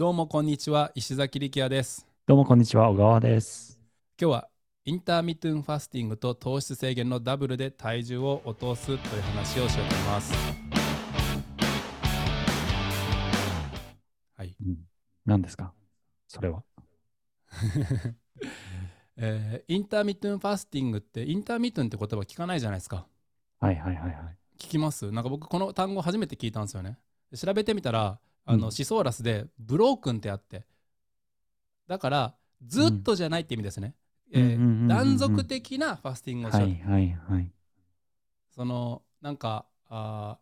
どうもこんにちは石崎力也です。どうもこんにちは、小川です。今日はインターミットンファスティングと糖質制限のダブルで体重を落とすという話をしようと思います。はい、うん、何ですか？それは。えーインターミットンファスティングってインターミットンって言葉聞かないじゃないですか。はいはいはいはい。聞きます？なんか僕この単語初めて聞いたんですよね。で調べてみたらあの、うんシソーラスでブロークンってあって。だからずっとじゃないって意味ですね、え断続的なファスティングをしよう、はいはいはい。そのなんかあ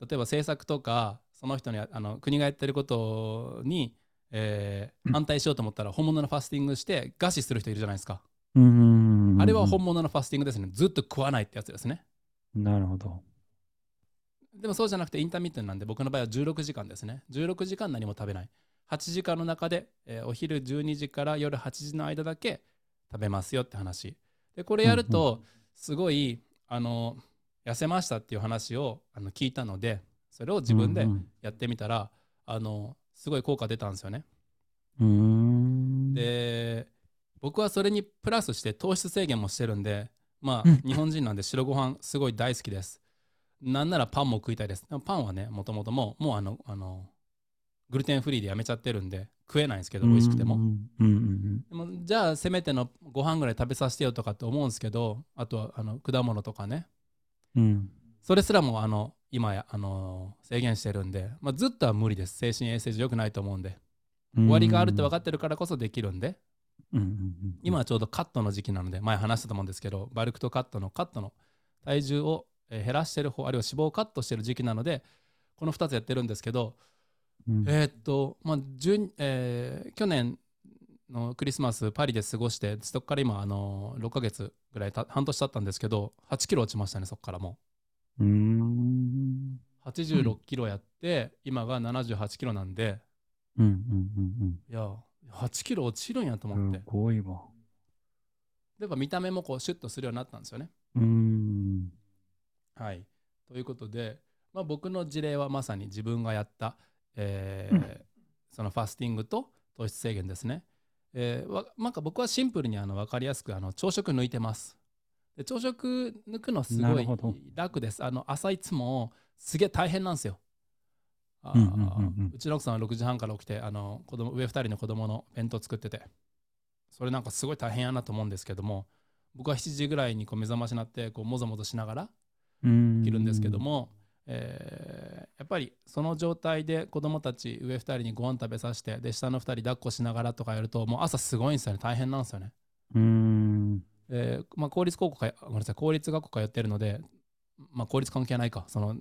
ー例えば政策とかその人にあの国がやってることに、えーうん。反対しようと思ったら本物のファスティングして餓死する人いるじゃないですか、うんうんうんうん。あれは本物のファスティングですね。ずっと食わないってやつですね。なるほど。でもそうじゃなくてインターミットンなんで僕の場合は16時間ですね。16時間何も食べない。8時間の中で、えーお昼12時から夜8時の間だけ食べますよって話。でこれやるとすごい、あの痩せましたっていう話をあの聞いたのでそれを自分でうんやってみたら、あのすごい効果出たんですよね。で僕はそれにプラスして糖質制限もしてるんでまあうん。日本人なんで白ご飯すごい大好きですなんならパンも食いたいです。でもパンはねもともともうもうあのあのグルテンフリーでやめちゃってるんで食えないんですけど美味しくても。でもじゃあせめてのご飯ぐらい食べさせてよとかって思うんですけどあとはあの果物とかね。うん。うん。それすらもあの今やあの制限してるんで、まあ、ずっとは無理です。精神衛生上良くないと思うんで。終わりがあるって分かってるからこそできるんで。今はちょうどカットの時期なので前話したと思うんですけどバルクとカットのカットの体重をえー減らしてる方あるいは脂肪をカットしてる時期なのでこの2つやってるんですけど、うん、えーっと、まあ順えー去年のクリスマスパリで過ごしてそこから今あの6ヶ月ぐらいた半年経ったんですけど8キロ落ちましたねそこからもうーん。う86キロやって、今が78キロなんでうんうんいや8キロ落ちるんやとうんうん。思ってすごいわ。やっぱ見た目もこうシュッとするようになったんですよねうーん。はい。ということで、まあ、僕の事例はまさに自分がやった、えーうんそのファスティングと糖質制限ですね。えーわなんか僕はシンプルにあの分かりやすくあの朝食抜いてます。で朝食抜くのすごい楽です。あの朝いつもすげえ大変なんですよ。あーうんうんうんうんうちの奥さんは6時半から起きてあの子供上2人の子供の弁当作っててそれなんかすごい大変やなと思うんですけども僕は7時ぐらいにこう目覚ましになってこうもぞもぞしながらうん。いるん。ですけど。も、えーやっぱりその状態で子供たち上2人にご飯食べさせてで下の2人抱っこしながらとかやるともう朝すごいん。ですよね大変なん。ですよね。うん。えまあ、公立高校かごめん。なさい公立学校通ってるので、まあ、公立関係ないかその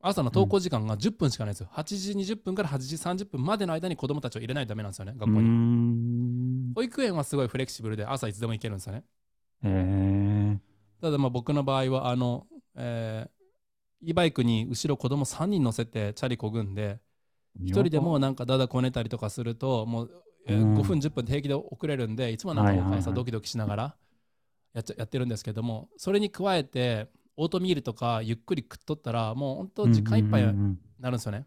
朝の登校時間が10分しかないん。ですよ、8時20分から8時30分までの間に子供たちを入れないとダメなん。ですよね学校に、保育園はすごいフレキシブルで朝いつでも行けるん。ですよねえー。ただまあ僕の場合はあの、えー e バイクに後ろ子供3人乗せてチャリこぐんで一人でもなんかだだこねたりとかするともう、えーうん。5分10分で平気で遅れるんでいつもなんかお母さんドキドキしながらやっちゃやってるんですけどもそれに加えてオートミールとかゆっくり食っとったらもう本当時間いっぱいなるんですよね。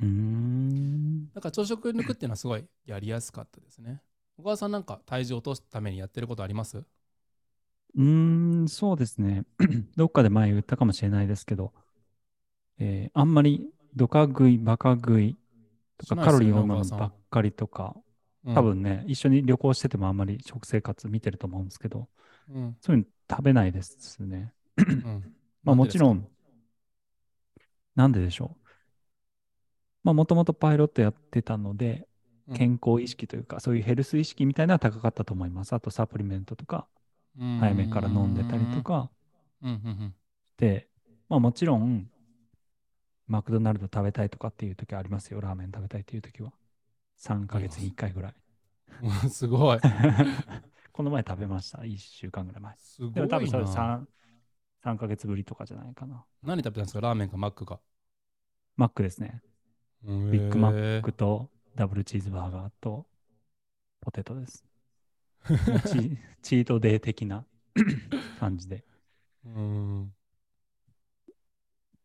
うん。うん。だから朝食抜くっていうのはすごいやりやすかったですね。小川さんなんか体重を落とすためにやってることあります？うーん、そうですね。どっかで前言ったかもしれないですけど、えーあんまりドカ食い、バカ食いとかカロリー多いものお母さんばっかりとか、うん多分ね、一緒に旅行しててもあんまり食生活見てると思うんですけど、うんそういうの食べないですね。うん まあもちろん、なんででしょう。まあもともとパイロットやってたので、うん健康意識というか、そういうヘルス意識みたいなのは高かったと思います。あとサプリメントとか、早めから飲んでたりとか、で、まあもちろん、マクドナルド食べたいとかっていう時ありますよ。ラーメン食べたいっていう時は。3ヶ月に1回ぐらい。うん すごい この前食べました。1週間ぐらい前。すごいでも多分それな 3, 3ヶ月ぶりとかじゃないかな。何食べたんですか？ラーメンかマックかマックですね。ビビッグマックとダブルチーズバーガーとポテトです。チチートデー的な感じで。うん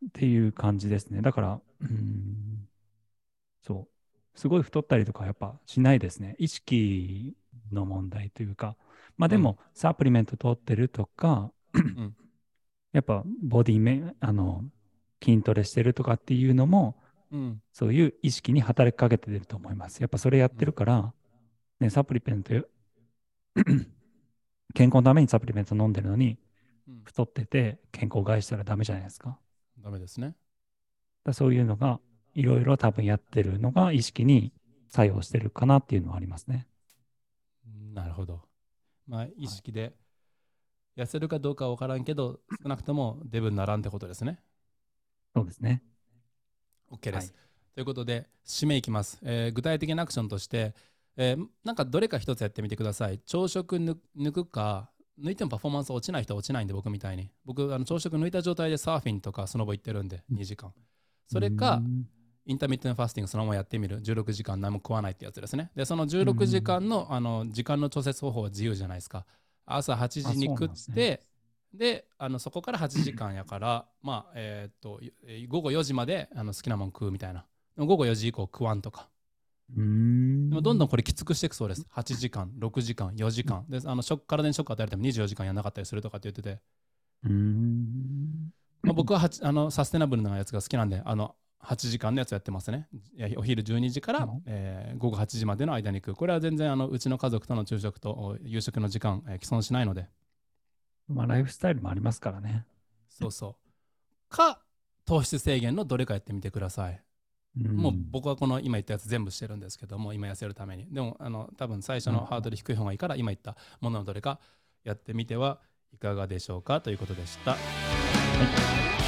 っていう感じですね。だから、うーん、そう。すごい太ったりとかやっぱしないですね。意識の問題というか、まあでも、サプリメント取ってるとか、んやっぱボディメ、あの、筋トレしてるとかっていうのも、うん。そういう意識に働きかけてると思います。やっぱそれやってるから、ね、サプリメント、健康のためにサプリメント飲んでるのに、うん太ってて健康を害したらダメじゃないですか。ダメですね。らそういうのが、いろいろ多分やってるのが意識に作用してるかなっていうのはありますね。なるほど。まあ、意識で痩せるかどうかは分からんけど、少なくともデブにならんってことですね。そうですね。OK です。はいということで、締めいきます、えー具体的なアクションとして、えーなんかどれか一つやってみてください。朝食抜抜くか、抜いてもパフォーマンス落ちない人は落ちないんで、僕みたいに。僕、あの朝食抜いた状態でサーフィンとかスノボ行ってるんで、2時間。それか、うんインターミットンファスティングそのままやってみる。16時間何も食わないってやつですね。で、その16時間の,、あの時間の調節方法は自由じゃないですか。朝8時に食って、であのそこから8時間やから、まあ、えーっと、えー午後4時まであの好きなもん食うみたいな。午後4時以降食わんとか。でもどんどんこれきつくしていくそうです。8時間、6時間、4時間。で、あのショック体にショック与えても24時間やんなかったりするとかって言ってて、まあ、僕ははちあのサステナブルなやつが好きなんで、あの8時間のやつやってますね。いやお昼12時から、うんえー午後8時までの間に食う。これは全然あのうちの家族との昼食とお夕食の時間、えー既存しないので、まあ、ライフスタイルもありますからね。そうそう。か、糖質制限のどれかやってみてください。もう僕はこの今言ったやつ全部してるんですけども、今痩せるために。でも、あの多分最初のハードル低い方がいいから、今言ったもののどれかやってみてはいかがでしょうかということでした。はい